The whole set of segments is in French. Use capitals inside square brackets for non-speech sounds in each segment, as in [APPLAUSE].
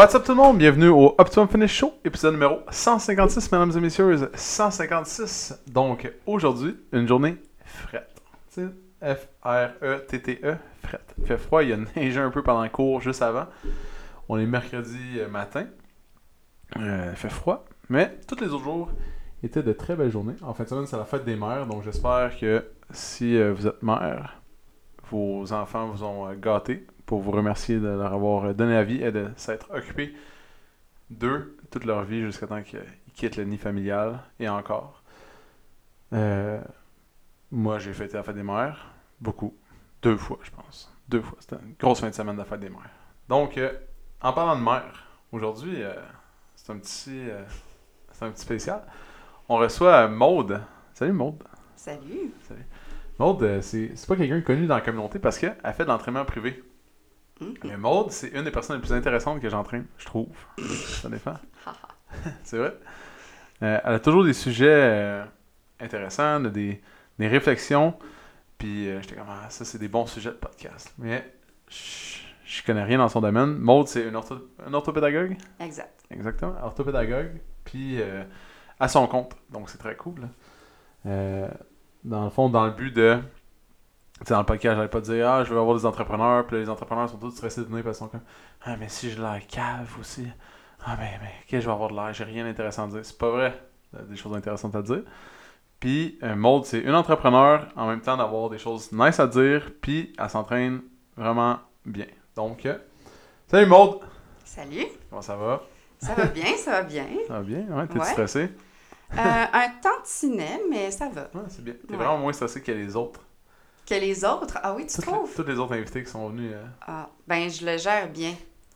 What's up tout le monde? Bienvenue au Optimum Finish Show, épisode numéro 156, mesdames et messieurs. 156. Donc, aujourd'hui, une journée frette. Tu sais, F-R-E-T-T-E, frette. Il fait froid, il a neigé un peu pendant le cours juste avant. On est mercredi matin. Euh, il fait froid, mais tous les autres jours étaient de très belles journées. En fin de semaine, c'est la fête des mères, donc j'espère que si euh, vous êtes mère, vos enfants vous ont euh, gâté pour vous remercier de leur avoir donné la vie et de s'être occupé d'eux toute leur vie jusqu'à temps qu'ils quittent le nid familial et encore. Euh, moi, j'ai fêté la fête des mères, beaucoup, deux fois, je pense. Deux fois. C'était une grosse fin de semaine de la fête des mères. Donc, euh, en parlant de mère, aujourd'hui, euh, c'est un petit, c'est un petit spécial. On reçoit Maude. Salut Maude. Salut. Maude, euh, c'est c'est pas quelqu'un connu dans la communauté parce qu'elle fait de l'entraînement privé. Mhm. Mais Maude, c'est une des personnes les plus intéressantes que j'entraîne, je trouve. Ça dépend. [LAUGHS] c'est vrai. Euh, elle a toujours des sujets euh, intéressants, de- des, des réflexions. Puis euh, j'étais comme, ah, ça, c'est des bons sujets de podcast. Mais je je connais rien dans son domaine. Maude, c'est une, ortho- une orthopédagogue? Exact. Exactement, orthopédagogue, puis à son compte. Donc c'est très cool. dans le fond, dans le but de. Sais, dans le podcast, j'allais pas dire Ah, je veux avoir des entrepreneurs, puis là, les entrepreneurs sont tous stressés de venir parce qu'ils sont comme Ah, mais si je l'air cave aussi. Ah, mais, mais, qu'est-ce que je vais avoir de l'air J'ai rien d'intéressant à dire. C'est pas vrai. Il y a des choses intéressantes à dire. Puis, euh, Maud, c'est une entrepreneur en même temps d'avoir des choses nice à dire, puis elle s'entraîne vraiment bien. Donc, euh, salut Maud Salut. Comment ça va? Ça va bien, ça va bien. Ça va bien, ouais, t'es Ouais. stressé? Euh, un tantinet, mais ça va. Ouais, c'est bien. T'es Ouais. vraiment moins stressé que les autres. Que les autres, ah oui, tu Toutes trouves? les, toutes les autres invités qui sont venus. euh, Ah, ben, je le gère bien.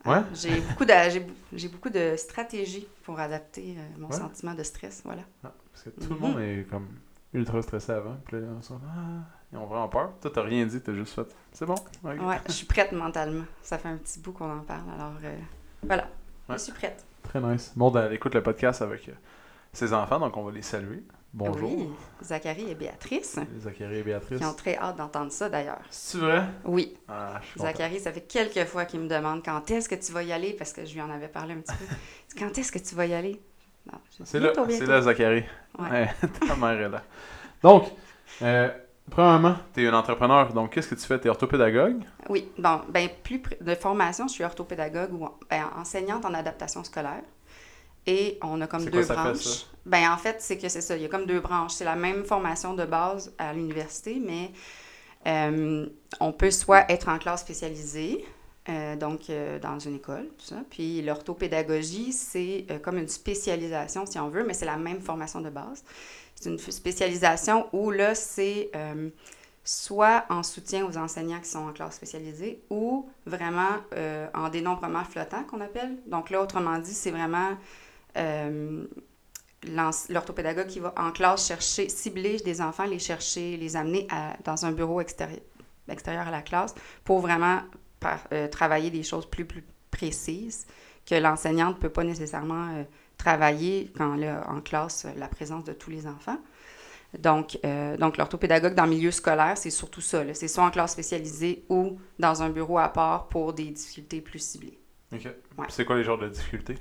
Ouais? Ah, J'ai beaucoup, de, j'ai, bou- j'ai beaucoup de stratégies pour adapter euh, mon Ouais. sentiment de stress, voilà. ah, parce que tout le Mhm. monde est comme ultra stressé avant. Puis là, ils sont ah, ils ont vraiment peur. Toi, t'as rien dit, t'as juste fait. C'est bon. Ouais, je suis prête mentalement. Ça fait un petit bout qu'on en parle, alors euh, voilà. Ouais. Je suis prête. Très nice. Maud, elle écoute le podcast avec euh, ses enfants, donc on va les saluer. Bonjour. Oui, Zachary et Béatrice, Zachary et Béatrice. qui ont très hâte d'entendre ça d'ailleurs. C'est vrai? Oui, Ah, je suis content. Zachary, ça fait quelques fois qu'il me demande quand est-ce que tu vas y aller, parce que je lui en avais parlé un petit peu. Quand est-ce que tu vas y aller? C'est là, c'est là, Zachary. Ouais. Ouais, [LAUGHS] ta mère est là. Donc, euh, premièrement, t'es un entrepreneur, donc qu'est-ce que tu fais? T'es orthopédagogue? Oui, bon, ben plus de formation, je suis orthopédagogue ou ben, enseignante en adaptation scolaire. Et on a comme deux quoi ça fait, branches. ça? Ben en fait, c'est que c'est ça, il y a comme deux branches. C'est la même formation de base à l'université, mais euh, on peut soit être en classe spécialisée, euh, donc euh, dans une école, tout ça. Puis l'orthopédagogie, c'est comme une spécialisation, si on veut, mais c'est la même formation de base. C'est une spécialisation où là, c'est soit en soutien aux enseignants qui sont en classe spécialisée ou vraiment en dénombrement flottant qu'on appelle. Donc là, autrement dit, c'est vraiment l'orthopédagogue qui va en classe chercher, cibler des enfants, les chercher, les amener à- dans un bureau extérieur, extérieur à la classe pour vraiment par- euh, travailler des choses plus, plus précises que l'enseignante ne peut pas nécessairement euh, travailler quand elle a en classe euh, la présence de tous les enfants. Donc, euh, donc l'orthopédagogue dans le milieu scolaire, c'est surtout ça. C'est soit en classe spécialisée ou dans un bureau à part pour des difficultés plus ciblées. Ok. Ouais. C'est quoi les genres de difficultés?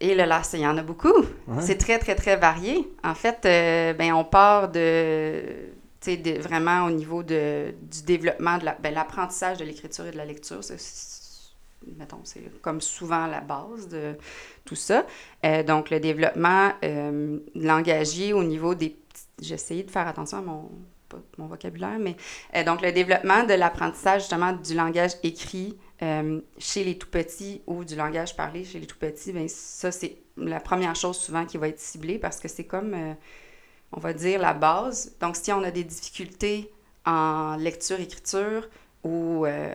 Et là, là, il y en a beaucoup. Ouais. C'est très, très, très varié. En fait, euh, ben, on part de, de- vraiment au niveau de, du développement, de la- ben, l'apprentissage de l'écriture et de la lecture. C'est- mettons, c'est comme souvent la base de tout ça. Euh, donc, le développement euh, langagier au niveau des... J'ai essayé de faire attention à mon vocabulaire, mais... euh, donc, le développement de l'apprentissage, justement, du langage écrit euh, chez les tout-petits ou du langage parlé chez les tout-petits, bien, ça, c'est la première chose souvent qui va être ciblée parce que c'est comme, euh, on va dire, la base. Donc, si on a des difficultés en lecture-écriture ou euh,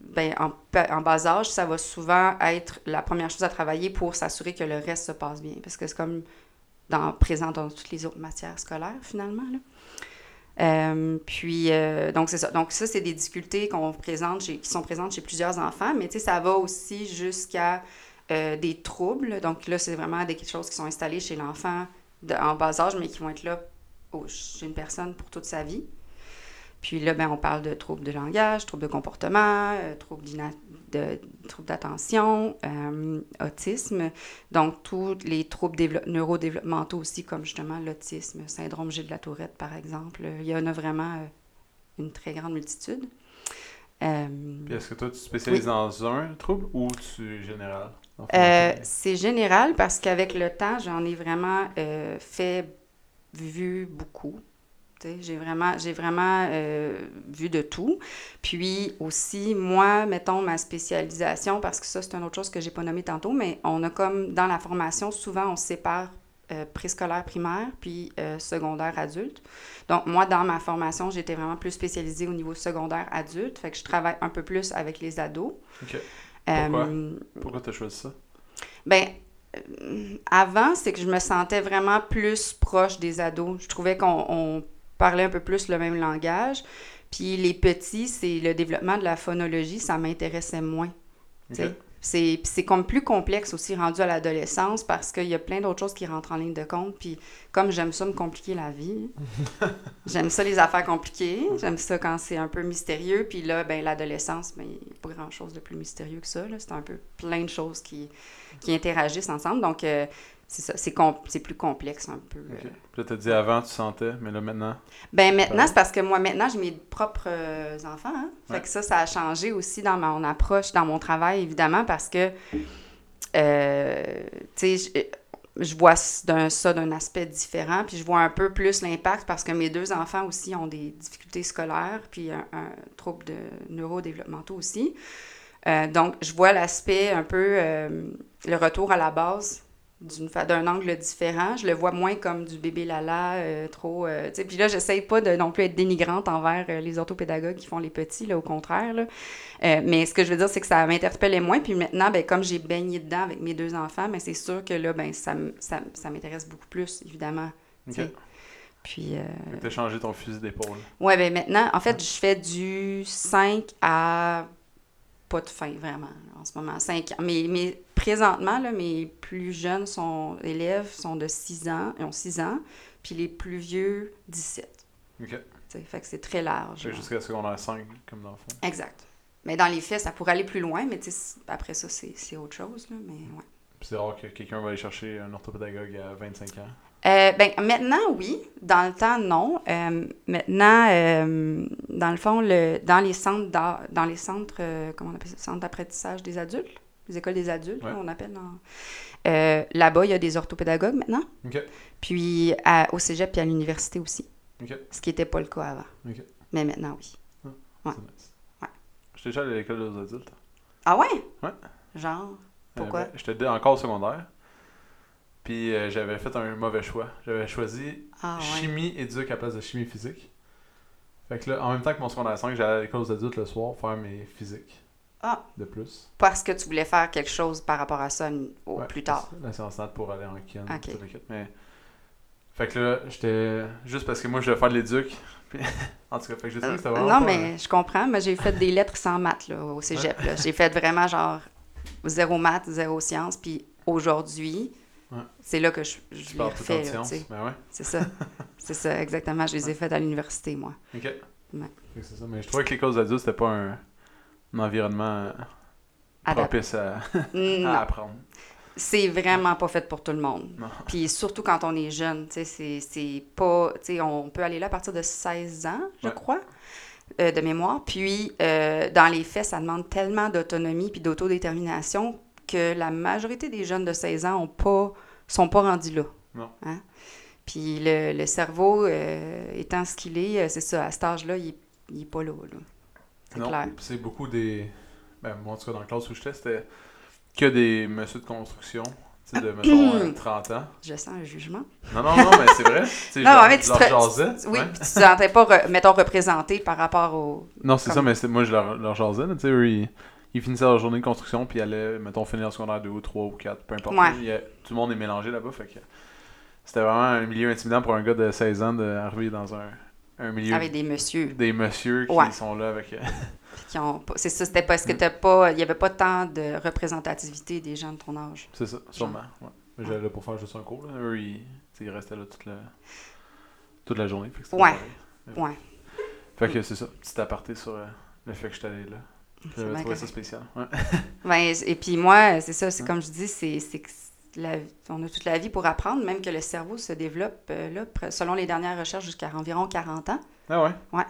ben, en bas âge, ça va souvent être la première chose à travailler pour s'assurer que le reste se passe bien. Parce que c'est comme dans, présent dans toutes les autres matières scolaires, finalement. Là. Euh, puis, euh, donc, c'est ça. Donc, ça, c'est des difficultés qu'on présente qui sont présentes chez plusieurs enfants, mais ça va aussi jusqu'à euh, des troubles. Donc, là, c'est vraiment des choses qui sont installées chez l'enfant en bas âge, mais qui vont être là chez une personne pour toute sa vie. Puis là, ben, on parle de troubles de langage, troubles de comportement, euh, troubles d'attention, euh, autisme. Donc, tous les troubles neurodéveloppementaux aussi, comme justement l'autisme, syndrome Gilles de la Tourette, par exemple. Il y en a vraiment euh, une très grande multitude. Puis est-ce que toi, tu spécialises dans un trouble ou tu es général? c'est général parce qu'avec le temps, j'en ai vraiment fait, vu beaucoup. J'ai vraiment, j'ai vraiment euh, vu de tout. Puis aussi, moi, mettons ma spécialisation, parce que ça, c'est une autre chose que j'ai pas nommé tantôt, mais on a comme dans la formation, souvent, on sépare euh, préscolaire primaire puis euh, secondaire adulte. Donc, moi, dans ma formation, j'étais vraiment plus spécialisée au niveau secondaire adulte. Fait que je travaille un peu plus avec les ados. OK. Pourquoi? Pourquoi tu as choisi ça? Ben, avant, c'est que je me sentais vraiment plus proche des ados. Je trouvais qu'on parler un peu plus le même langage. Puis les petits, c'est le développement de la phonologie, ça m'intéressait moins. C'est comme plus complexe aussi rendu à l'adolescence parce qu'il y a plein d'autres choses qui rentrent en ligne de compte. Puis comme j'aime ça me compliquer la vie, [LAUGHS] j'aime ça les affaires compliquées, j'aime ça quand c'est un peu mystérieux. Puis là, ben, l'adolescence, ben, il n'y a pas grand-chose de plus mystérieux que ça. C'est un peu plein de choses qui, qui interagissent ensemble. Donc, euh, c'est ça, c'est, plus complexe un peu. Okay. Puis là, dit avant, tu sentais, mais là, maintenant? Ben maintenant, c'est parce que moi, maintenant, j'ai mes propres euh, enfants. Hein? Fait que ça, ça a changé aussi dans mon approche, dans mon travail, évidemment, parce que, euh, tu sais, je, vois ça d'un aspect différent, puis je vois un peu plus l'impact parce que mes deux enfants aussi ont des difficultés scolaires, puis un, trouble de neurodéveloppementaux aussi. Euh, donc, je vois l'aspect un peu, le retour à la base d'un angle différent. Je le vois moins comme du bébé lala, euh, trop... Euh, puis là, j'essaye pas de non plus être dénigrante envers euh, les orthopédagogues qui font les petits, là, au contraire. Là. mais ce que je veux dire, c'est que ça m'interpellait moins. Puis maintenant, ben, comme j'ai baigné dedans avec mes deux enfants, mais ben, c'est sûr que là, ben, ça, ça, ça m'intéresse beaucoup plus, évidemment. Puis... Tu as changé ton fusil d'épaule. Ouais, ben maintenant, en fait, je fais du 5 à pas de fin, vraiment, en ce moment. 5 ans. Mais, mais présentement, là, mes plus jeunes sont, élèves sont de 6 ans, ils ont 6 ans, puis les plus vieux, 17. OK. fait que c'est très large. Jusqu'à secondaire 5, comme dans le fond. Exact. Mais dans les faits, ça pourrait aller plus loin, mais après ça, c'est autre chose. Là, mais ouais. c'est rare que quelqu'un va aller chercher un orthopédagogue à 25 ans? Euh, ben, maintenant, oui. Dans le temps, non. Euh, maintenant, euh, dans le fond, le, dans les centres, dans les centres, comment on appelle ça, centres d'apprentissage des adultes, les écoles des adultes, on appelle. Là-bas, il y a des orthopédagogues maintenant. Puis au cégep et à l'université aussi. Ce qui n'était pas le cas avant. Mais maintenant, oui. Ah, ouais. ouais. J'étais déjà à l'école des adultes. Ah ouais? Ouais. Genre, pourquoi? Ben, j'étais encore au secondaire. Puis euh, j'avais fait un mauvais choix. J'avais choisi ah, chimie éduque à la place de chimie physique. Fait que là, en même temps que mon secondaire 5, j'allais à l'école aux adultes le soir faire mes physiques. Ah. De plus. Parce que tu voulais faire quelque chose par rapport à ça au plus tard. La séance pour aller en kin. Mais... Fait que là, j'étais. Juste parce que moi, je voulais faire de l'éduc. [LAUGHS] en tout cas, fait que je sais que c'était vraiment. Non, mais je comprends. Mais j'ai fait des lettres sans maths là, au cégep. J'ai fait vraiment genre zéro maths, zéro sciences. Puis aujourd'hui, c'est là que je, je l'ai refait. Ben c'est ça. [LAUGHS] c'est ça, exactement. Je les ai faites à l'université, moi. OK. C'est ça. Mais je trouvais que l'école adultes, c'était pas un, environnement propice [LAUGHS] à, apprendre. C'est vraiment pas fait pour tout le monde. Puis surtout quand on est jeune, tu sais, c'est pas... Tu sais, on peut aller là à partir de 16 ans, je crois. Euh, de mémoire. Puis, euh, dans les faits, ça demande tellement d'autonomie puis d'autodétermination que la majorité des jeunes de 16 ans ont pas, sont pas rendus là. Non. Hein? Puis le, le cerveau, euh, étant ce qu'il est, c'est ça, à cet âge-là, il, il est pas là. là. C'est clair. C'est beaucoup des. Ben, moi, en tout cas, dans la classe où j'étais, c'était que des messieurs de construction. Tu sais, de, mettons, [CLEARS THROAT] 30 ans. Je sens un jugement. Non, non, non, mais c'est vrai. [LAUGHS] non, genre, mais tu leur jasais. Oui, puis tu te sentais pas, mettons, représenté par rapport au... Non, c'est ça, mais moi, je leur, leur jasais. Tu sais, eux, ils ils finissaient leur journée de construction, puis ils allaient, mettons, finir en secondaire 2 ou 3 ou 4, peu importe. tout le monde est mélangé là-bas, fait que... c'était vraiment un milieu intimidant pour un gars de 16 ans d'arriver dans un, un milieu. Avec des messieurs. Des messieurs qui Ouais. sont là avec. euh, [LAUGHS] Qui ont pas- c'est ça, c'était parce que Mm. t'as pas. Il y avait pas tant de représentativité des gens de ton âge? C'est ça, sûrement. Ouais. J'allais là pour faire juste un cours. Là. Eux, ils, ils restaient là toute la, toute la journée. Fait que Ouais. pareil. Ouais. Fait que c'est ça, petit aparté sur euh, le fait que j'étais allé là. J'avais trouvé ça spécial. Ouais. Ben, et puis moi, c'est ça, c'est Ouais. comme je dis, c'est c'est que la- on a toute la vie pour apprendre, même que le cerveau se développe, euh, là, selon les dernières recherches, jusqu'à environ 40 ans. Ah ouais?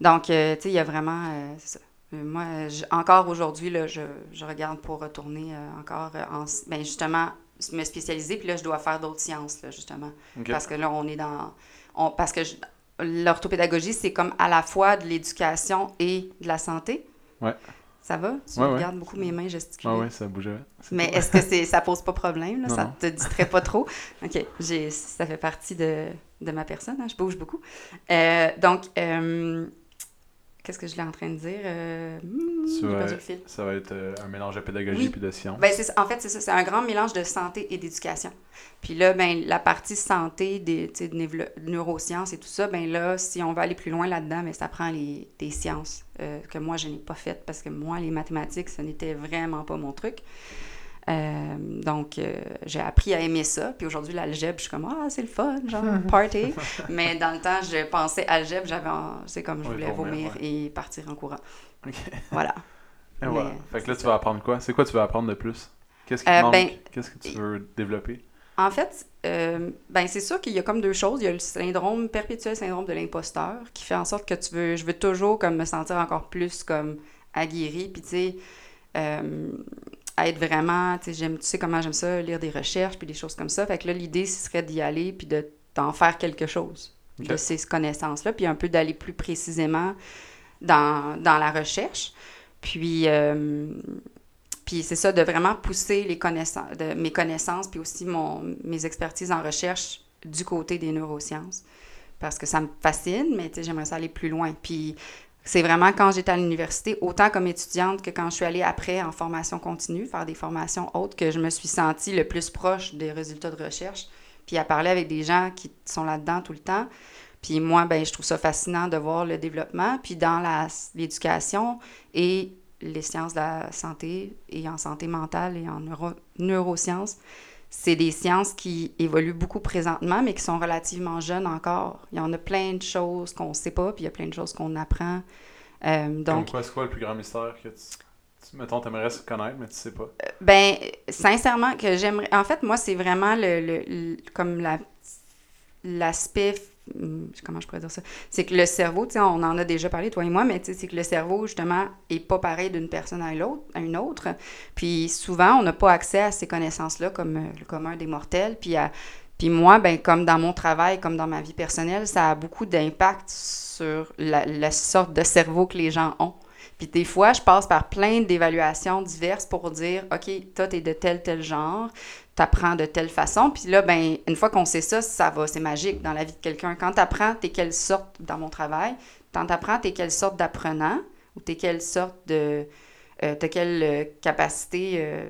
Donc, euh, tu sais, il y a vraiment, euh, ça. Moi, encore aujourd'hui, je, je regarde pour retourner encore en, ben, justement, me spécialiser, puis là, je dois faire d'autres sciences, là, justement. Parce que là, on est dans. On, parce que l'orthopédagogie, c'est comme à la fois de l'éducation et de la santé. Ouais. Ça va? Tu Ouais, ouais. regardes beaucoup mes mains gesticuler. Ah ouais, ça bougeait. Mais est-ce que c'est, ça pose pas problème? Là? Non, ça non. te distrait pas trop? [LAUGHS] OK. J'ai, ça fait partie de, de ma personne. hein, Je bouge beaucoup. Euh, donc, euh, qu'est-ce que je l'ai en train de dire? Euh, hmm, vas-. Ça va être euh, un mélange de pédagogie Oui. puis de science. Ben, en fait, c'est ça. C'est un grand mélange de santé et d'éducation. Puis là, ben, la partie santé, des, de neurosciences et tout ça, ben là, si on va aller plus loin là-dedans, ben, ça prend les, des sciences euh, que moi, je n'ai pas faites parce que moi, les mathématiques, ce n'était vraiment pas mon truc. Euh, donc, euh, j'ai appris à aimer ça. Puis aujourd'hui, l'algèbre, je suis comme, ah, c'est le fun, genre, [LAUGHS] party. Mais dans le temps, je pensais algèbre, j'avais, en- c'est comme, je voulais vomir, vomir ouais. et partir en courant. Ok. Voilà. Et voilà. mais Fait que là, tu vas apprendre quoi? C'est quoi tu veux apprendre de plus? Qu'est-ce qui te Euh, manque? ben, Qu'est-ce que tu veux développer? En fait, euh, ben c'est sûr qu'il y a comme deux choses. Il y a le syndrome perpétuel syndrome de l'imposteur qui fait en sorte que tu veux, je veux toujours comme me sentir encore plus comme aguerri, puis tu sais, euh, être vraiment, tu sais, j'aime, tu sais comment j'aime ça, lire des recherches puis des choses comme ça. Fait que là, l'idée, ce serait d'y aller puis de d'en faire quelque chose de ces connaissances-là, puis un peu d'aller plus précisément dans, dans la recherche. Puis, euh, puis c'est ça, de vraiment pousser les connaissances, de, mes connaissances, puis aussi mon, mes expertises en recherche du côté des neurosciences. Parce que ça me fascine, mais j'aimerais ça aller plus loin. Puis c'est vraiment quand j'étais à l'université, autant comme étudiante que quand je suis allée après en formation continue, faire des formations autres, que je me suis sentie le plus proche des résultats de recherche. Puis à parler avec des gens qui sont là-dedans tout le temps. Puis moi, ben, je trouve ça fascinant de voir le développement. Puis dans l'éducation et les sciences de la santé et en santé mentale et en neuro- neurosciences, c'est des sciences qui évoluent beaucoup présentement, mais qui sont relativement jeunes encore. Il y en a plein de choses qu'on ne sait pas, puis il y a plein de choses qu'on apprend. Euh, Donc, donc, quoi, c'est quoi le plus grand mystère que tu, tu mettons, t'aimerais connaître, mais tu sais pas? Ben, sincèrement, que j'aimerais. En fait, moi, c'est vraiment le, le- le- comme la l'aspect. Comment je pourrais dire ça? C'est que le cerveau, tu sais, on en a déjà parlé, toi et moi, mais tu sais, c'est que le cerveau, justement, est pas pareil d'une personne à l'autre, à une autre. Puis souvent, on n'a pas accès à ces connaissances-là comme euh, le commun des mortels. Puis, à- puis moi, ben, comme dans mon travail, comme dans ma vie personnelle, ça a beaucoup d'impact sur la, la sorte de cerveau que les gens ont. Puis des fois, je passe par plein d'évaluations diverses pour dire, OK, toi, t'es de tel, tel genre, t'apprends de telle façon. Puis là, ben, une fois qu'on sait ça, ça va, c'est magique dans la vie de quelqu'un. Quand t'apprends, t'es quelle sorte, dans mon travail, quand t'apprends, t'es quelle sorte d'apprenant ou t'es quelle sorte de... euh, t'as quelle euh, capacité euh,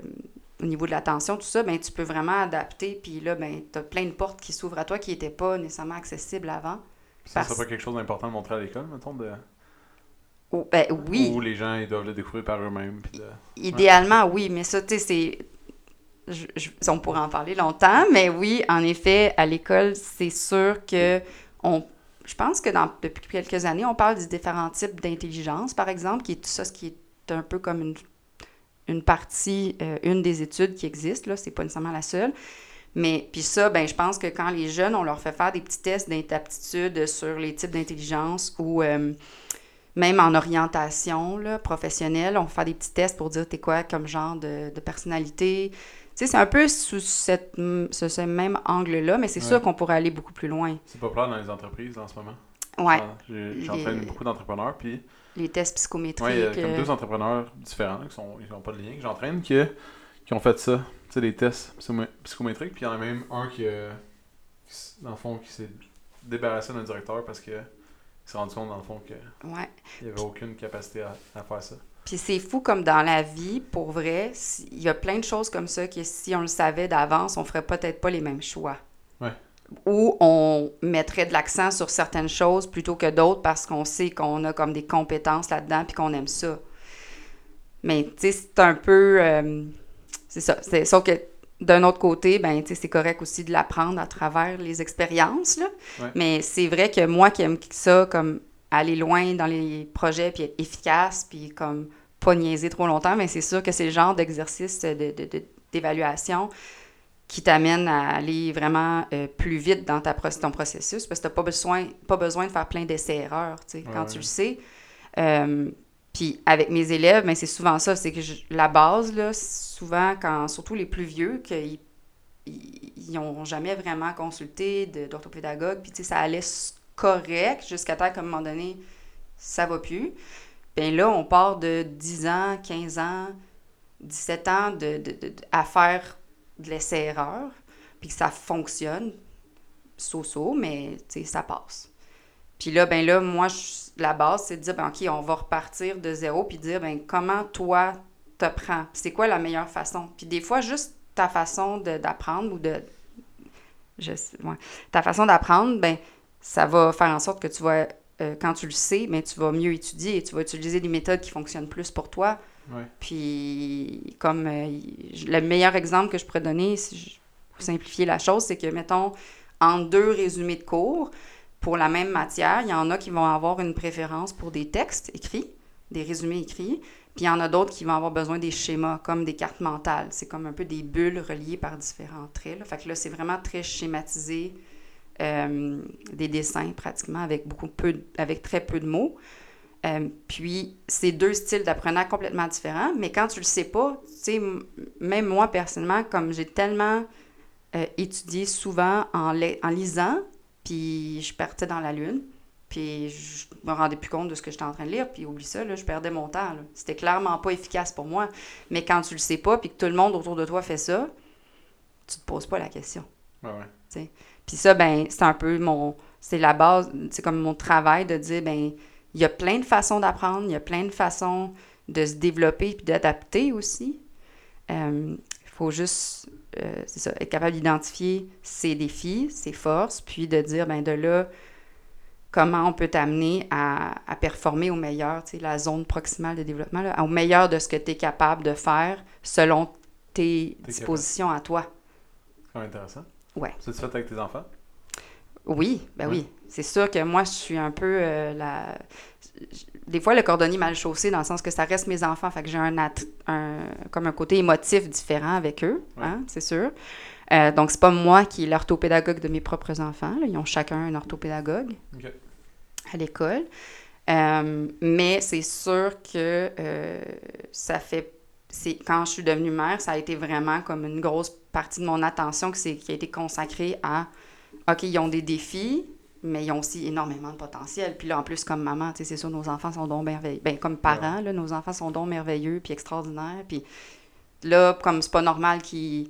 au niveau de l'attention, tout ça, ben, tu peux vraiment adapter. Puis là, ben, t'as plein de portes qui s'ouvrent à toi qui n'étaient pas nécessairement accessibles avant. Ça Parce- serait pas quelque chose d'important de montrer à l'école, mettons, de... Ou- ben, oui. Où les gens, ils doivent le découvrir par eux-mêmes. de- Idéalement, oui, mais ça, tu sais, c'est. On pourrait en parler longtemps, mais oui, en effet, à l'école, c'est sûr que on. Je pense que depuis quelques années, on parle des différents types d'intelligence, par exemple, qui est tout ça, ce qui est un peu comme une, une partie, euh, une des études qui existent, là, c'est pas nécessairement la seule. Mais puis ça, ben, je pense que quand les jeunes, on leur fait faire des petits tests d'aptitude sur les types d'intelligence ou euh, même en orientation professionnelle, on fait des petits tests pour dire t'es quoi comme genre de personnalité. Sais, c'est un peu sous cette, ce, ce même angle-là, mais c'est Ouais. sûr qu'on pourrait aller beaucoup plus loin. C'est populaire dans les entreprises en ce moment. Ouais, Les- J'entraîne beaucoup d'entrepreneurs, puis les tests psychométriques. y a comme euh, deux entrepreneurs différents qui sont, ils n'ont pas de lien, que j'entraîne, qui, qui ont fait ça. Tu sais, des tests psychomé- psychométriques, puis il y en a même un qui, euh, qui dans le fond, qui s'est débarrassé d'un directeur parce que il s'est rendu compte, dans le fond, qu'il ouais. n'y avait aucune capacité à, à faire ça. Puis c'est fou comme dans la vie, pour vrai, il y a plein de choses comme ça que si on le savait d'avance, on ferait peut-être pas les mêmes choix. Ouais. où on mettrait de l'accent sur certaines choses plutôt que d'autres parce qu'on sait qu'on a comme des compétences là-dedans puis qu'on aime ça. Mais, tu sais, c'est un peu... euh, c'est ça. Sauf que d'un autre côté, ben, tu sais, c'est correct aussi de l'apprendre à travers les expériences, là. Ouais. Mais c'est vrai que moi qui aime ça, comme aller loin dans les projets, puis être efficace, puis comme pas niaiser trop longtemps, mais c'est sûr que c'est le genre d'exercice de, de- de- d'évaluation qui t'amène à aller vraiment euh, plus vite dans ta, ton processus, parce que t'as pas besoin, pas besoin de faire plein d'essais-erreurs, tu sais, quand tu le sais. Euh, puis avec mes élèves, ben c'est souvent ça, c'est que je- la base, là, souvent, quand, surtout les plus vieux, qu'ils ils n'ont jamais vraiment consulté d'orthopédagogue, puis tu sais, ça allait correct jusqu'à temps qu'à un moment donné, ça va plus. Bien là, on part de 10 ans, 15 ans, 17 ans de, de- de- à faire de l'essai-erreur, puis que ça fonctionne, so-so, mais ça passe. Puis là, ben là, moi, la base, c'est de dire, ben, OK, on va repartir de zéro, puis dire, ben, comment toi te prends? C'est quoi la meilleure façon? Puis des fois, juste ta façon d'apprendre ou de. Je ouais. Ta façon d'apprendre, ben, ça va faire en sorte que tu vas, euh, quand tu le sais, mais tu vas mieux étudier et tu vas utiliser des méthodes qui fonctionnent plus pour toi. Ouais. Puis, comme euh, le meilleur exemple que je pourrais donner, si je- pour simplifier la chose, c'est que, mettons, en deux résumés de cours, pour la même matière, il y en a qui vont avoir une préférence pour des textes écrits, des résumés écrits, puis il y en a d'autres qui vont avoir besoin des schémas, comme des cartes mentales. C'est comme un peu des bulles reliées par différents traits. Là. Fait que là, c'est vraiment très schématisé, euh, des dessins pratiquement, avec, beaucoup peu, avec très peu de mots. Euh, puis, c'est deux styles d'apprenant complètement différents, mais quand tu le sais pas, tu sais, même moi, personnellement, comme j'ai tellement euh, étudié souvent en, li- en lisant, puis je partais dans la lune, puis je me rendais plus compte de ce que j'étais en train de lire, puis oublie ça, là, je perdais mon temps. C'était clairement pas efficace pour moi. Mais quand tu le sais pas, puis que tout le monde autour de toi fait ça, tu te poses pas la question. Ouais. Puis ça, ben, c'est un peu mon. C'est la base, c'est comme mon travail de dire, ben, il y a plein de façons d'apprendre, il y a plein de façons de se développer puis d'adapter aussi. Il faut juste, euh, c'est ça, être capable d'identifier ses défis, ses forces, puis de dire, ben, de là, comment on peut t'amener à, à performer au meilleur, tu sais, la zone proximale de développement, là, au meilleur de ce que tu es capable de faire selon tes dispositions à toi. Quand même intéressant. Ouais. Ça, tu fais avec tes enfants? Oui, ben oui. C'est sûr que moi, je suis un peu euh, la. Des fois, le cordonnier mal chaussé, dans le sens que ça reste mes enfants, fait que j'ai un, comme un côté émotif différent avec eux, hein, c'est sûr. Euh, donc, c'est pas moi qui est l'orthopédagogue de mes propres enfants. là. Ils ont chacun un orthopédagogue à l'école. Euh, mais c'est sûr que euh, ça fait. C'est, quand je suis devenue mère, ça a été vraiment comme une grosse partie de mon attention qui, qui a été consacrée à OK, ils ont des défis, mais ils ont aussi énormément de potentiel. Puis là, en plus, comme maman, tu sais, c'est sûr, nos enfants sont donc merveilleux. Ben, comme parents, là, nos enfants sont donc merveilleux puis extraordinaires. Puis là, comme c'est pas normal qu'ils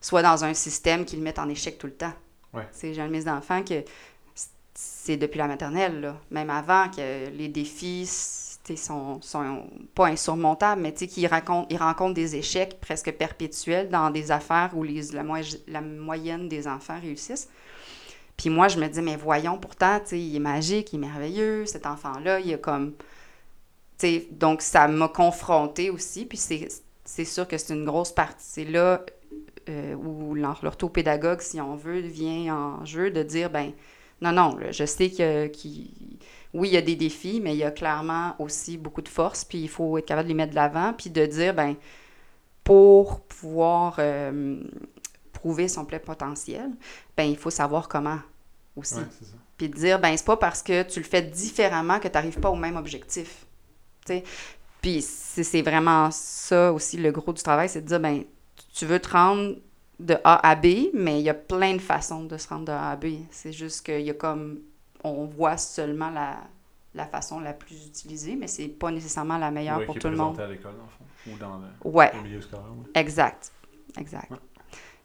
soient dans un système qui le mette en échec tout le temps. Ouais. J'ai un de mes enfants que c'est depuis la maternelle, là. même avant que les défis sont, sont pas insurmontables, mais qu'ils racontent, ils rencontrent des échecs presque perpétuels dans des affaires où les, la, la moyenne des enfants réussissent. Puis moi, je me dis, mais voyons, pourtant, il est magique, il est merveilleux, cet enfant-là, il a comme... tu sais, donc, ça m'a confrontée aussi, puis c'est sûr que c'est une grosse partie. C'est là euh, où l'or- l'orthopédagogue, si on veut, vient en jeu de dire, ben non, non, je sais que qu'il- oui, il y a des défis, mais il y a clairement aussi beaucoup de force, puis il faut être capable de les mettre de l'avant, puis de dire, ben pour pouvoir euh, prouver son plein potentiel, ben il faut savoir comment aussi. Ouais. Puis de dire, ben c'est pas parce que tu le fais différemment que tu n'arrives pas au même objectif. Tu sais? Puis c'est c'est vraiment ça aussi le gros du travail, c'est de dire, ben tu veux te rendre de A à B, mais il y a plein de façons de se rendre de A à B. C'est juste qu'il y a comme, on voit seulement la, la façon la plus utilisée, mais c'est pas nécessairement la meilleure Ouais, pour qui est tout le monde. à l'école, le fond. Ou dans le, Ouais. le milieu scolaire. ouais. Exact. Exact. Ouais.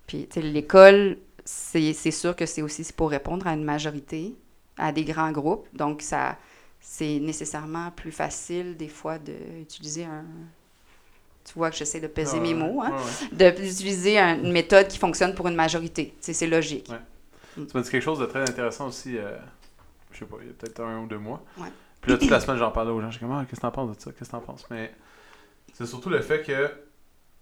Puis, tu sais, l'école, c'est sûr que c'est aussi pour répondre à une majorité, à des grands groupes. Donc, ça c'est nécessairement plus facile, des fois, d'utiliser un. Tu vois que j'essaie de peser Ah, mes mots, hein? ouais. D'utiliser un- une méthode qui fonctionne pour une majorité. C'est logique. Mm. Tu m'as dit quelque chose de très intéressant aussi, euh, je sais pas, il y a peut-être un ou deux mois. Ouais. Puis là, toute la [CLEARS THROAT] semaine, j'en parlais aux gens. Je comme, ah, qu'est-ce que t'en penses de ça? Qu'est-ce que t'en penses? Mais c'est surtout le fait que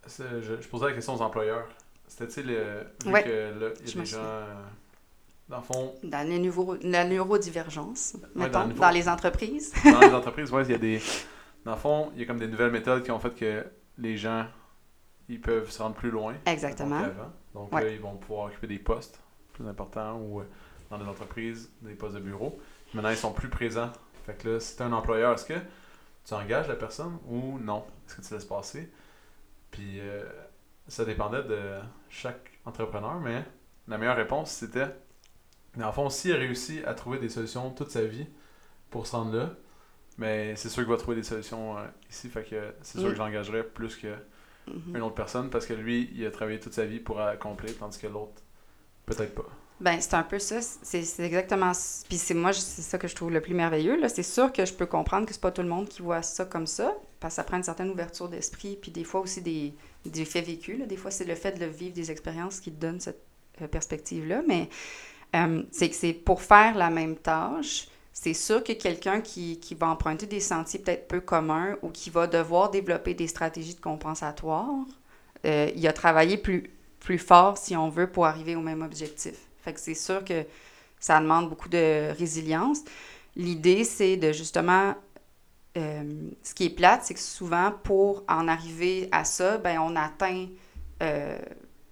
je, je posais la question aux employeurs. C'était, tu sais, le- vu Ouais. que là, il y a des gens, euh, dans le fond, Dans le neuro- la neurodivergence, mettons, dans le les entreprises. [LAUGHS] dans les [LAUGHS] entreprises, ouais, il y a des. Dans le fond, il y a comme des nouvelles méthodes qui ont fait que les gens, ils peuvent se rendre plus loin. Exactement. Donc Ouais. là, ils vont pouvoir occuper des postes plus importants ou euh, dans des entreprises, des postes de bureau. Maintenant, ils sont plus présents. Fait que là, si tu un employeur, est-ce que tu engages la personne ou non? Est-ce que tu laisses passer? Puis euh, ça dépendait de chaque entrepreneur, mais la meilleure réponse, c'était, dans le fond, s'il a réussi à trouver des solutions toute sa vie pour se rendre là, mais c'est sûr qu'il va trouver des solutions euh, ici. Fait que c'est sûr Mm. que j'engagerais plus que Mhm. une autre personne parce que lui, il a travaillé toute sa vie pour accomplir, tandis que l'autre, peut-être pas. Ben, c'est un peu ça. C'est exactement. Puis c'est moi, c'est ça que je trouve le plus merveilleux. C'est sûr que je peux comprendre que c'est pas tout le monde qui voit ça comme ça, parce que ça prend une certaine ouverture d'esprit, puis des fois aussi des, faits vécus. là. Des fois, c'est le fait de le vivre des expériences qui donne cette euh, perspective-là. Mais euh, c'est que c'est pour faire la même tâche. C'est sûr que quelqu'un qui, qui va emprunter des sentiers peut-être peu communs ou qui va devoir développer des stratégies de compensatoire, euh, il a travaillé plus, plus fort, si on veut, pour arriver au même objectif. Fait que c'est sûr que ça demande beaucoup de résilience. L'idée, c'est de justement. euh, ce qui est plate, c'est que souvent, pour en arriver à ça, ben, on atteint euh,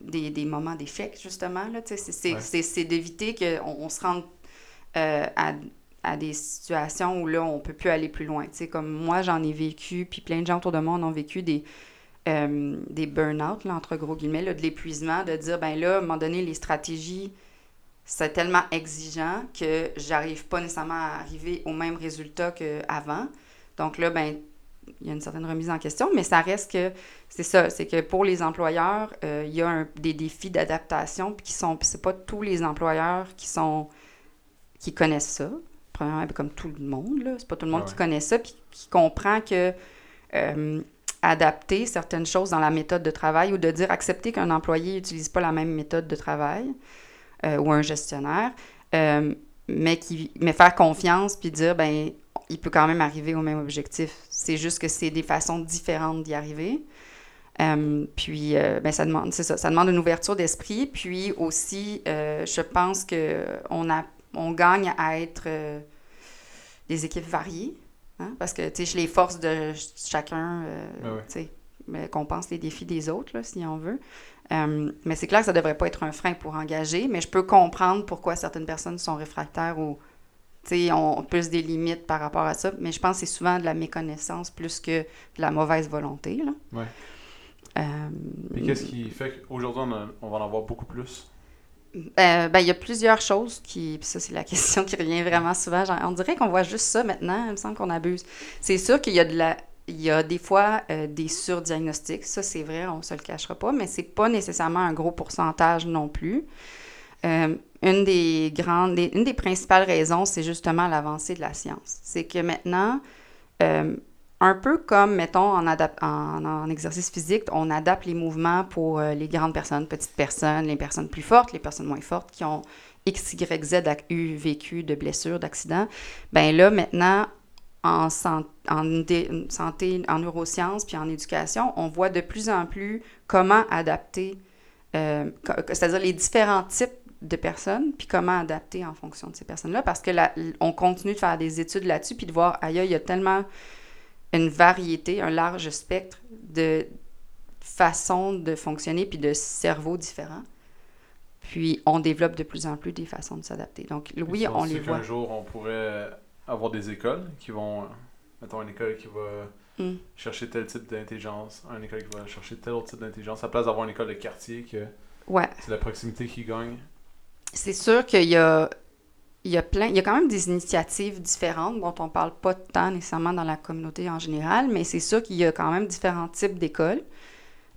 des, des moments d'échec, justement. C'est, c'est, Ouais. c'est, c'est d'éviter qu'on on se rende euh, à, à des situations où là, on peut plus aller plus loin. Comme moi, j'en ai vécu, puis plein de gens autour de moi en ont vécu des, euh, des burn-out, entre gros guillemets, là, de l'épuisement, de dire, ben là, à un moment donné, les stratégies, c'est tellement exigeant que j'arrive pas nécessairement à arriver au même résultat qu'avant. Donc là, ben, il y a une certaine remise en question, mais ça reste que c'est ça, c'est que pour les employeurs, euh, il y a un- des défis d'adaptation, puis qui sont, c'est pas tous les employeurs qui sont, qui connaissent ça. Premièrement, ben, comme tout le monde, là, c'est pas tout le monde Ouais, qui connaît ça, puis qui comprend que euh, adapter certaines choses dans la méthode de travail ou de dire accepter qu'un employé n'utilise pas la même méthode de travail euh, ou un gestionnaire, euh, mais, qui, mais faire confiance puis dire, ben il peut quand même arriver au même objectif. C'est juste que c'est des façons différentes d'y arriver. Euh, puis, euh, ben, ça demande, c'est ça, ça demande une ouverture d'esprit. Puis aussi, euh, je pense que on a, on gagne à être euh, des équipes variées, hein, parce que, tu sais, les force de ch- chacun, Ben tu sais, mais qu'on pense les défis des autres, là, si on veut. Euh, mais c'est clair que ça devrait pas être un frein pour engager, mais je peux comprendre pourquoi certaines personnes sont réfractaires ou, ont plus des limites par rapport à ça. Mais je pense que c'est souvent de la méconnaissance plus que de la mauvaise volonté, là. Ouais. Euh, Puis qu'est-ce qui fait qu'aujourd'hui, on, va en avoir beaucoup plus? Euh, ben, il y a plusieurs choses qui. Puis ça, c'est la [LAUGHS] question qui revient vraiment souvent. Genre, on dirait qu'on voit juste ça maintenant. Il me semble qu'on abuse. C'est sûr qu'il y a de la. Il y a des fois euh, des surdiagnostics. Ça, c'est vrai, on se le cachera pas, mais c'est pas nécessairement un gros pourcentage non plus. Euh, une des grandes, des- une des principales raisons, c'est justement l'avancée de la science. C'est que maintenant, euh, un peu comme, mettons, en, exercice physique, on adapte les mouvements pour les grandes personnes, petites personnes, les personnes plus fortes, les personnes moins fortes qui ont X, Y, Z eu vécu de blessures, d'accidents. Ben là, maintenant, en, san- en santé, en neurosciences puis en éducation, on voit de plus en plus comment adapter, euh, c'est-à-dire les différents types de personnes, puis comment adapter en fonction de ces personnes-là, parce que la- on continue de faire des études là-dessus, puis de voir, ailleurs, il y a tellement une variété, un large spectre de façons de fonctionner, puis de cerveaux différents. Puis on développe de plus en plus des façons de s'adapter. Donc oui, on les voit. qu'un jour, on pourrait avoir des écoles qui vont. Mettons une école qui va Mm. chercher tel type d'intelligence, une école qui va chercher tel autre type d'intelligence, à la place d'avoir une école de quartier que Ouais. c'est la proximité qui gagne. C'est sûr qu'il y a, il y a plein, il y a quand même des initiatives différentes dont on parle pas tant nécessairement dans la communauté en général, mais c'est sûr qu'il y a quand même différents types d'écoles.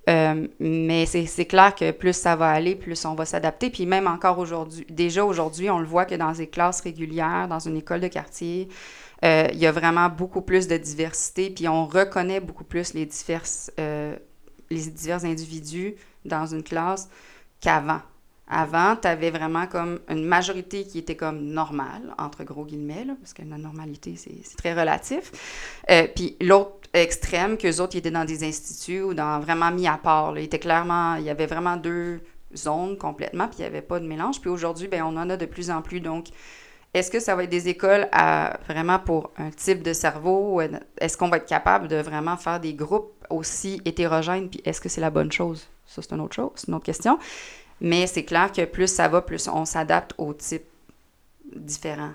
Euh, mais c'est clair que plus ça va aller, plus on va s'adapter. Puis même encore aujourd'hui, déjà aujourd'hui, on le voit que dans des classes régulières, dans une école de quartier, euh, il y a vraiment beaucoup plus de diversité, puis on reconnaît beaucoup plus les, diverses, euh, les divers individus dans une classe qu'avant. Avant, tu avais vraiment comme une majorité qui était comme normale, entre gros guillemets, parce que la normalité, c'est très relatif. Puis l'autre extrême, qu'eux autres, ils étaient dans des instituts ou dans vraiment mis à part. Là. Clairement, il y avait vraiment deux zones complètement, puis il n'y avait pas de mélange. Puis aujourd'hui, ben on en a de plus en plus. Donc, est-ce que ça va être des écoles à, vraiment pour un type de cerveau? Est-ce qu'on va être capable de vraiment faire des groupes aussi hétérogènes? Puis est-ce que c'est la bonne chose? Ça, c'est une autre chose, une autre question. Mais c'est clair que plus ça va, plus on s'adapte aux types différents.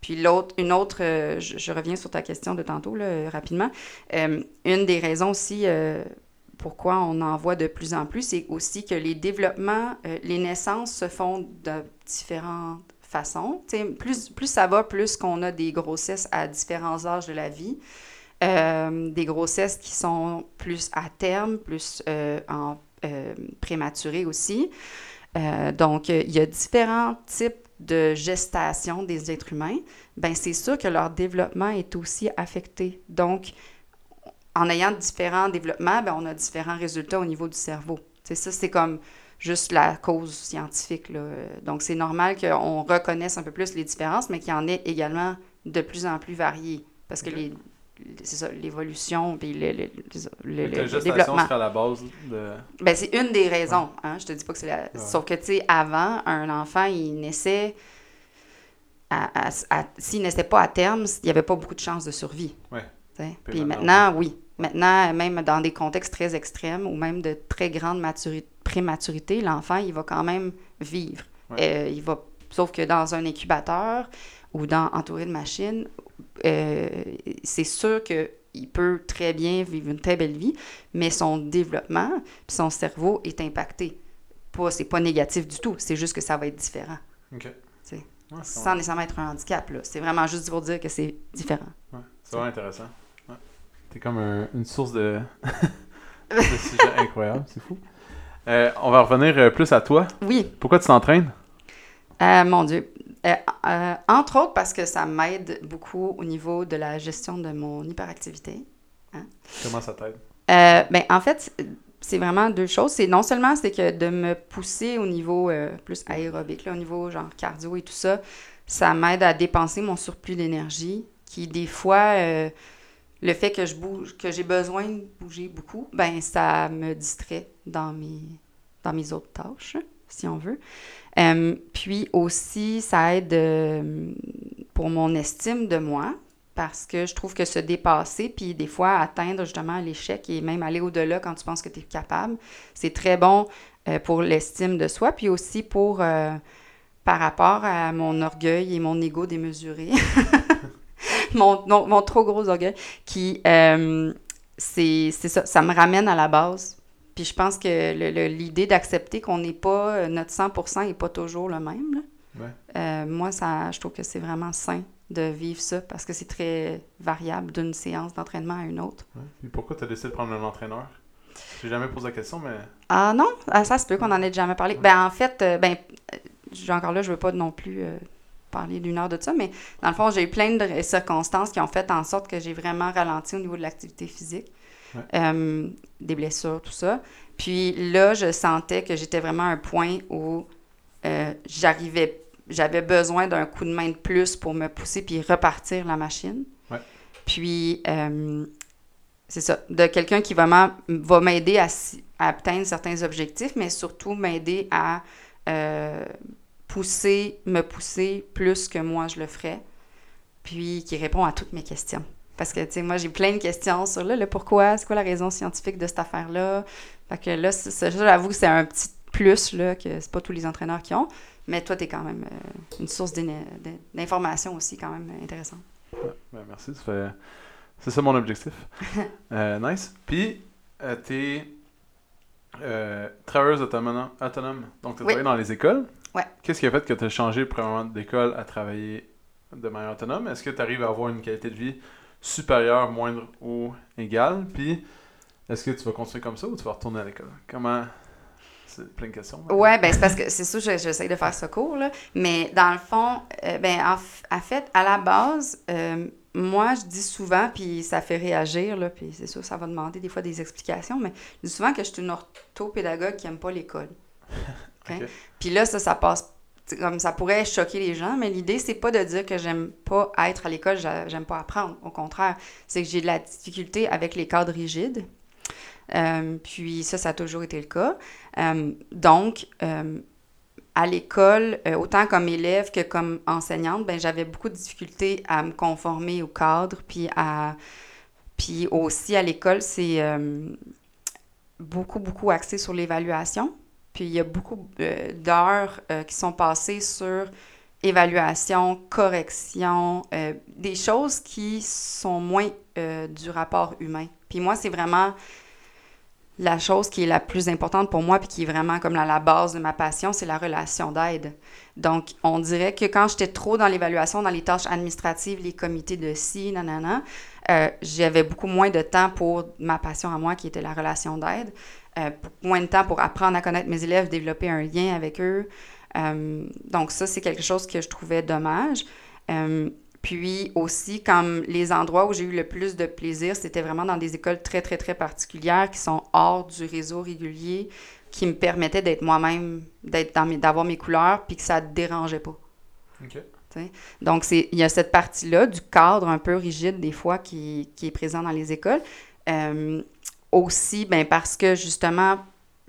Puis l'autre, une autre, euh, je, reviens sur ta question de tantôt, là, rapidement. Euh, une des raisons aussi euh, pourquoi on en voit de plus en plus, c'est aussi que les développements, les naissances se font de différentes façons. plus, plus ça va, plus qu'on a des grossesses à différents âges de la vie. des grossesses qui sont plus à terme, plus en prématurés aussi. Euh, donc, il y a différents types de gestation des êtres humains. Ben, c'est sûr que leur développement est aussi affecté. Donc, en ayant différents développements, ben, on a différents résultats au niveau du cerveau. C'est ça, c'est comme juste la cause scientifique. Là. Donc, c'est normal qu'on reconnaisse un peu plus les différences, mais qu'il y en ait également de plus en plus variées. Parce que les, l'évolution puis le, le, le, le développement. à la base de... Ben, c'est une des raisons. Hein? Je te dis pas que c'est la... Sauf que, tu sais, avant, un enfant, il naissait... À, s'il naissait pas à terme, il n'y avait pas beaucoup de chances de survie. Ouais. Puis maintenant, oui. Maintenant, même dans des contextes très extrêmes ou même de très grande maturité, prématurité, l'enfant, il va quand même vivre. Euh, il va, sauf que dans un incubateur ou dans entouré de machines euh, c'est sûr qu'il peut très bien vivre une très belle vie, mais son développement puis son cerveau est impacté. Pas, c'est pas négatif du tout, c'est juste que ça va être différent. OK. sans nécessairement être un handicap. C'est vraiment juste pour dire que c'est différent. c'est vraiment intéressant. Ouais. T'es comme une source de, [LAUGHS] de [LAUGHS] sujets incroyables, c'est fou. Euh, on va revenir euh, plus à toi. Oui. Pourquoi tu t'entraînes? mon Dieu. Euh, euh, entre autres parce que ça m'aide beaucoup au niveau de la gestion de mon hyperactivité. Hein. Comment ça t'aide? Euh, ben, en fait, c'est vraiment deux choses. C'est non seulement c'est que de me pousser au niveau plus aérobique, là, au niveau genre cardio et tout ça, ça m'aide à dépenser mon surplus d'énergie qui, des fois, le fait que je bouge, que j'ai besoin de bouger beaucoup, ben ça me distrait dans mes, dans mes autres tâches, si on veut. Euh, puis aussi, ça aide euh, pour mon estime de moi parce que je trouve que se dépasser, puis des fois atteindre justement l'échec et même aller au-delà quand tu penses que tu es capable, c'est très bon euh, pour l'estime de soi, puis aussi pour par rapport à mon orgueil et mon ego démesuré. [LAUGHS] mon, mon, trop gros orgueil, qui, c'est ça, ça me ramène à la base. Puis je pense que l'idée d'accepter qu'on n'est pas, euh, notre 100% n'est pas toujours le même. Euh, moi, ça, je trouve que c'est vraiment sain de vivre ça parce que c'est très variable d'une séance d'entraînement à une autre. Puis pourquoi tu as décidé de prendre un entraîneur? J'ai jamais posé la question, mais. Ah non, ah, ça se peut qu'on en ait jamais parlé. Ben en fait, euh, ben, encore là, je veux pas non plus parler d'une heure de ça, mais dans le fond, j'ai eu plein de circonstances qui ont fait en sorte que j'ai vraiment ralenti au niveau de l'activité physique. Euh, des blessures, tout ça. Puis là, je sentais que j'étais vraiment à un point où euh, j'arrivais, j'avais besoin d'un coup de main de plus pour me pousser puis repartir la machine. Puis, euh, c'est ça, de quelqu'un qui vraiment va m'aider à, à, atteindre certains objectifs, mais surtout m'aider à pousser, me pousser plus que moi je le ferais, puis qui répond à toutes mes questions. Parce que, tu sais, moi, j'ai plein de questions sur là, le pourquoi, c'est quoi la raison scientifique de cette affaire-là? Fait que là, j'avoue que c'est un petit plus, là, que c'est pas tous les entraîneurs qui ont. Mais toi, tu es quand même euh, une source d'information aussi, quand même intéressante. ben merci. C'est ça mon objectif. [LAUGHS] Euh, nice. Puis, euh, tu es travailleuse autonome, autonome. Donc, tu as travaillé dans les écoles. Ouais. Qu'est-ce qui a fait que tu as changé, premièrement, d'école à travailler de manière autonome? Est-ce que tu arrives à avoir une qualité de vie supérieur, moindre ou égal. Puis, est-ce que tu vas construire comme ça ou tu vas retourner à l'école? Comment? C'est plein de questions. Ouais, ben c'est parce que c'est sûr que j'essaie de faire ce cours, là. Mais dans le fond, euh, ben en, fait, à la base, euh, moi, je dis souvent, puis ça fait réagir, là, puis c'est sûr, ça va demander des fois des explications, mais je dis souvent que je suis une orthopédagogue qui n'aime pas l'école. [LAUGHS] Puis là, ça, ça passe. Comme ça pourrait choquer les gens, mais l'idée, c'est pas de dire que j'aime pas être à l'école, j'a- j'aime pas apprendre. Au contraire, c'est que j'ai de la difficulté avec les cadres rigides. Euh, puis ça, ça a toujours été le cas. Euh, donc, euh, à l'école, autant comme élève que comme enseignante, ben, j'avais beaucoup de difficultés à me conformer au cadre, puis à... Puis aussi à l'école, c'est beaucoup, beaucoup axé sur l'évaluation. Puis il y a beaucoup euh, d'heures euh, qui sont passées sur évaluation, correction, euh, des choses qui sont moins du rapport humain. Puis moi, c'est vraiment la chose qui est la plus importante pour moi, puis qui est vraiment comme la, la base de ma passion, c'est la relation d'aide. Donc, on dirait que quand j'étais trop dans l'évaluation, dans les tâches administratives, les comités de ci, nanana, j'avais beaucoup moins de temps pour ma passion à moi, qui était la relation d'aide. Euh, moins de temps pour apprendre à connaître mes élèves, développer un lien avec eux. Euh, donc ça, c'est quelque chose que je trouvais dommage. Euh, puis aussi, comme les endroits où j'ai eu le plus de plaisir, c'était vraiment dans des écoles très, très, très particulières qui sont hors du réseau régulier, qui me permettaient d'être moi-même, d'être dans d'avoir mes couleurs, puis que ça ne dérangeait pas. Ok. Donc, c'est, il y a cette partie-là du cadre un peu rigide, des fois, qui, qui est présent dans les écoles. Euh, aussi, ben, parce que justement,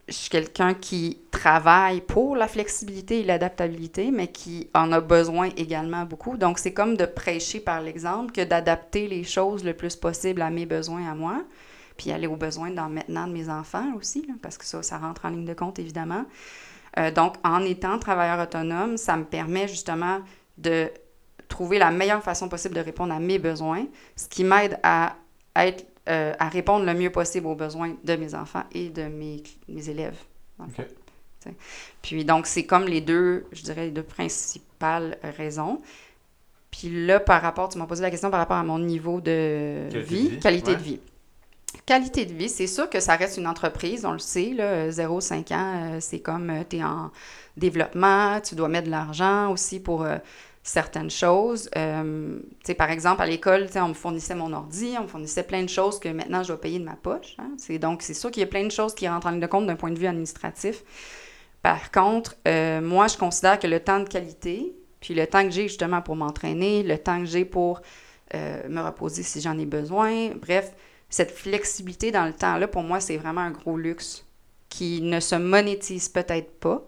je suis quelqu'un qui travaille pour la flexibilité et l'adaptabilité, mais qui en a besoin également beaucoup. Donc, c'est comme de prêcher par l'exemple que d'adapter les choses le plus possible à mes besoins à moi, puis aller aux besoins dans, maintenant de mes enfants aussi, parce que ça, ça rentre en ligne de compte, évidemment. Euh, donc, en étant travailleur autonome, ça me permet justement de trouver la meilleure façon possible de répondre à mes besoins, ce qui m'aide à, être, euh, à répondre le mieux possible aux besoins de mes enfants et de mes, mes élèves. dans le Ok. fond. T'sais. Puis donc, c'est comme les deux, je dirais, les deux principales raisons. Puis là, par rapport, tu m'as posé la question par rapport à mon niveau de Qualité vie, de vie, qualité ouais. de vie. Qualité de vie, c'est sûr que ça reste une entreprise, on le sait, là, 0-5 ans, euh, c'est comme tu es en développement, tu dois mettre de l'argent aussi pour euh, certaines choses. Euh, par exemple, à l'école, on me fournissait mon ordi, on me fournissait plein de choses que maintenant je dois payer de ma poche. hein. C'est, donc, c'est sûr qu'il y a plein de choses qui rentrent en ligne de compte d'un point de vue administratif. Par contre, euh, moi, je considère que le temps de qualité, puis le temps que j'ai justement pour m'entraîner, le temps que j'ai pour euh, me reposer si j'en ai besoin, bref, cette flexibilité dans le temps-là, pour moi, c'est vraiment un gros luxe qui ne se monétise peut-être pas.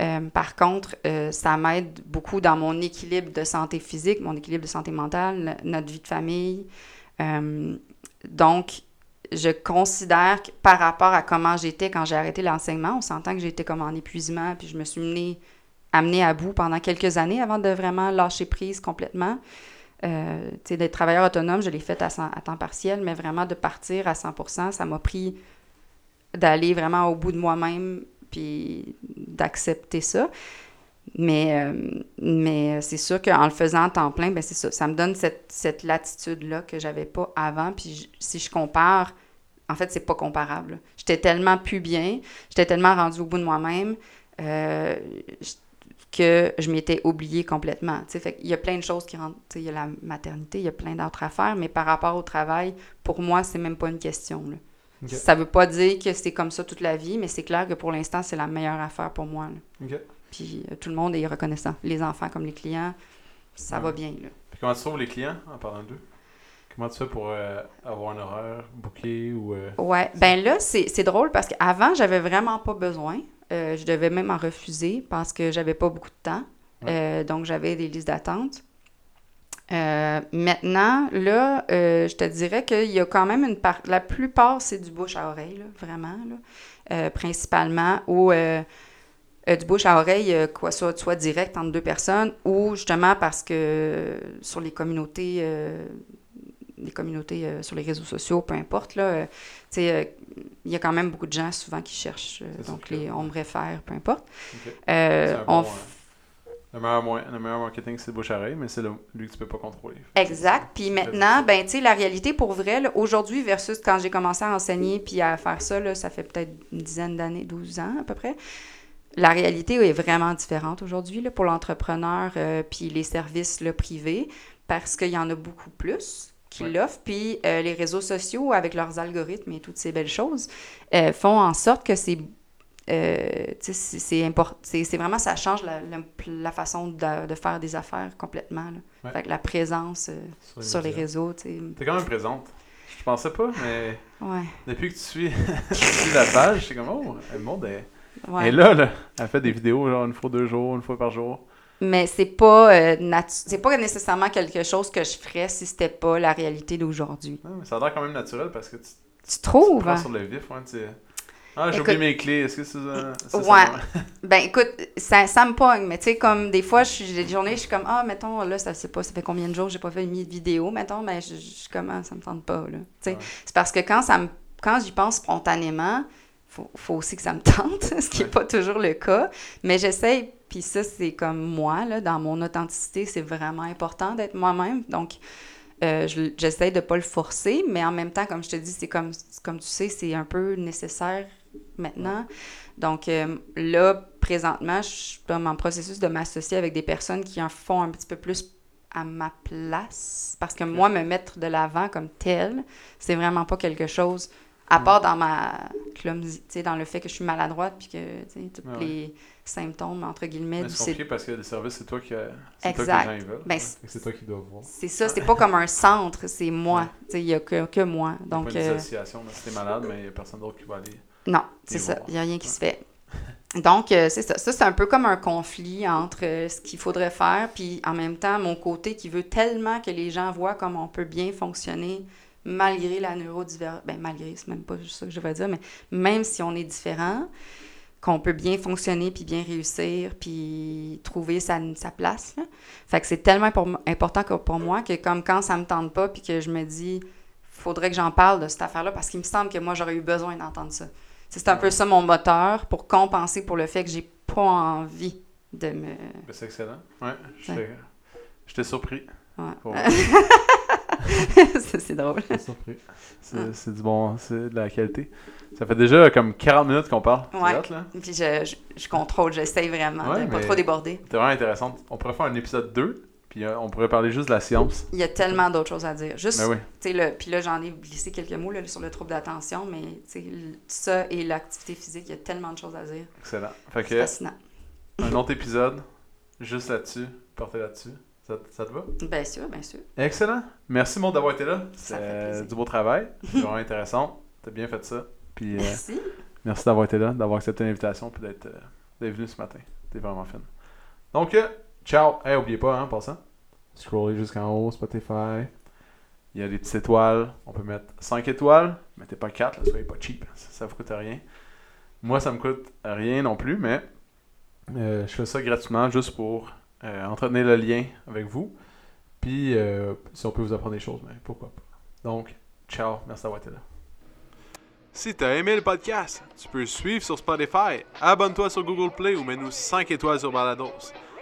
Euh, par contre, euh, ça m'aide beaucoup dans mon équilibre de santé physique, mon équilibre de santé mentale, no- notre vie de famille. Euh, donc, je considère que par rapport à comment j'étais quand j'ai arrêté l'enseignement, on s'entend que j'étais comme en épuisement, puis je me suis menée, amenée à bout pendant quelques années avant de vraiment lâcher prise complètement. Euh, d'être travailleur autonome, je l'ai fait à temps partiel, mais vraiment de partir à 100% ça m'a pris d'aller vraiment au bout de moi-même, puis d'accepter ça. Mais, euh, mais c'est sûr qu'en le faisant à temps plein, ben c'est ça. Ça me donne cette, cette latitude-là que j'avais pas avant. Puis si je compare, en fait, c'est pas comparable. J'étais tellement plus bien, j'étais tellement rendue au bout de moi-même euh, que je m'étais oubliée complètement. Qu'il y a plein de choses qui rentrent. Il y a la maternité, il y a plein d'autres affaires, mais par rapport au travail, pour moi, c'est même pas une question. Ok. Ça veut pas dire que c'est comme ça toute la vie, mais c'est clair que pour l'instant, c'est la meilleure affaire pour moi. Puis euh, tout le monde est reconnaissant. Les enfants comme les clients, ça Ouais. va bien. Là. Puis comment tu trouves les clients en parlant d'eux? Comment tu fais pour euh, avoir un horaire booké ou. euh, Ouais, ben là, c'est c'est drôle parce qu'avant, j'avais vraiment pas besoin. Euh, je devais même en refuser parce que j'avais pas beaucoup de temps. Euh, donc, j'avais des listes d'attente. Euh, maintenant, là, euh, je te dirais qu'il y a quand même une part. La plupart, c'est du bouche à oreille, là, vraiment, là, euh, principalement, ou du bouche à oreille, quoi, soit, soit direct entre deux personnes, ou justement parce que sur les communautés, les communautés sur les réseaux sociaux, peu importe, là, il y a quand même beaucoup de gens souvent qui cherchent, donc les on me réfère, peu importe. On bon, le, meilleur le meilleur marketing, c'est le bouche à oreille, mais c'est lui que tu peux pas contrôler. Exact. Puis maintenant, ben, tu sais, la réalité pour vrai, aujourd'hui versus quand j'ai commencé à enseigner puis à faire ça, là, ça fait peut-être une dizaine d'années, 12 ans à peu près. La réalité est vraiment différente aujourd'hui pour l'entrepreneur euh, puis les services là, privés parce qu'il y en a beaucoup plus qui Ouais. l'offrent. Puis euh, les réseaux sociaux, avec leurs algorithmes et toutes ces belles choses, euh, font en sorte que c'est euh, c'est vraiment, ça change la, la, la façon de, de faire des affaires complètement. Là. Ouais. Fait que la présence euh, sur les médias. réseaux, tu sais. T'es quand même présente. Je pensais pas, mais Ouais, depuis que tu suis, [LAUGHS] tu suis la page, c'est comme, oh, le monde est. ouais. Elle est là, là. Elle fait des vidéos, genre une fois deux jours, une fois par jour. Mais c'est pas, euh, c'est pas nécessairement quelque chose que je ferais si c'était pas la réalité d'aujourd'hui. Ça a l'air quand même naturel parce que tu, tu Tu trouves? prends hein? sur le vif. Ah, j'ai oublié mes clés. Est-ce que c'est ça? Ouais. [LAUGHS] Ben écoute, ça, ça me pogne, mais tu sais, comme des fois, j'ai des journées, je suis comme, ah, mettons, là, ça, pas, ça fait combien de jours que j'ai pas fait une vidéo, mettons, mais je, je suis comme, ah, ça me tente pas, là. Tu sais, Ouais. c'est parce que quand, ça me, quand j'y pense spontanément, faut, faut aussi que ça me [LAUGHS] tente, ce qui n'est Ouais. pas toujours le cas, mais j'essaye, puis ça, c'est comme moi, là, dans mon authenticité, c'est vraiment important d'être moi-même, donc euh, je- j'essaie de pas le forcer, mais en même temps, comme je te dis, c'est comme, comme tu sais, c'est un peu nécessaire maintenant. Donc euh, là, présentement, je suis comme en processus de m'associer avec des personnes qui en font un petit peu plus à ma place. Parce que moi, me mettre de l'avant comme tel, c'est vraiment pas quelque chose, à Mm. part dans ma clumsy, tu sais, dans le fait que je suis maladroite, puis que, tous Ah ouais. les symptômes, entre guillemets, Mais du c'est compliqué parce que le service, c'est toi qui c'est toi que Exact. les gens veulent. Ben, Ouais. c'est- toi qui dois voir. c'est ça, c'est pas comme un centre, c'est moi. Ouais. Tu sais, il y a que, que moi. Il y a Donc, pas euh, d'association, là. Si t'es malade, mais il y a personne d'autre qui va aller. Non, c'est ça. Il n'y a rien qui se fait. Donc, euh, c'est ça. Ça, c'est un peu comme un conflit entre euh, ce qu'il faudrait faire, puis en même temps, mon côté qui veut tellement que les gens voient comment on peut bien fonctionner malgré la neurodiversité. Ben, malgré, c'est même pas juste ça que je veux dire, mais même si on est différent, qu'on peut bien fonctionner, puis bien réussir, puis trouver sa, sa place. Là. Fait que c'est tellement pour- important que pour moi que comme quand ça me tente pas, puis que je me dis, faudrait que j'en parle de cette affaire-là, parce qu'il me semble que moi, j'aurais eu besoin d'entendre ça. C'est un peu ça mon moteur pour compenser pour le fait que j'ai pas envie de me. Ben, c'est excellent. Ouais. J'étais surpris. Ouais. Pour- [LAUGHS] Ça, c'est drôle. J'étais surpris. C'est c'est du bon, c'est de la qualité. Ça fait déjà comme 40 minutes qu'on parle. C'est Ouais. là. Puis je, je, je contrôle, j'essaye vraiment Ouais, de pas trop déborder. C'était vraiment intéressant. On pourrait faire un épisode 2, puis euh, on pourrait parler juste de la science. Il y a tellement d'autres choses à dire. Juste, Ben oui. le- puis là, j'en ai glissé quelques mots là, sur le trouble d'attention, mais le- ça et l'activité physique, il y a tellement de choses à dire. Excellent. Fait C'est que, fascinant. un autre épisode, juste là-dessus, porté là-dessus. Ça, ça te va? Bien sûr, bien sûr. Excellent. Merci, Maud, d'avoir été là. Ça C'est fait euh, du beau travail. [LAUGHS] C'est vraiment intéressant. T'as bien fait ça. Puis, euh, Merci. merci d'avoir été là, d'avoir accepté l'invitation, puis d'être euh, venu ce matin. T'es vraiment fun. Donc, euh, ciao. Hey, oubliez pas, hein, en passant. Scrollez jusqu'en haut, Spotify. Il y a des petites étoiles. On peut mettre 5 étoiles. Mettez pas 4, là, soyez pas cheap. Ça, ça vous coûte rien. Moi, ça me coûte rien non plus, mais euh, je fais ça gratuitement juste pour euh, entretenir le lien avec vous. Puis, euh, si on peut vous apprendre des choses, mais pourquoi pas. Donc, ciao. Merci d'avoir été là. Si t'as aimé le podcast, tu peux suivre sur Spotify, abonne-toi sur Google Play ou mets-nous 5 étoiles sur Balados.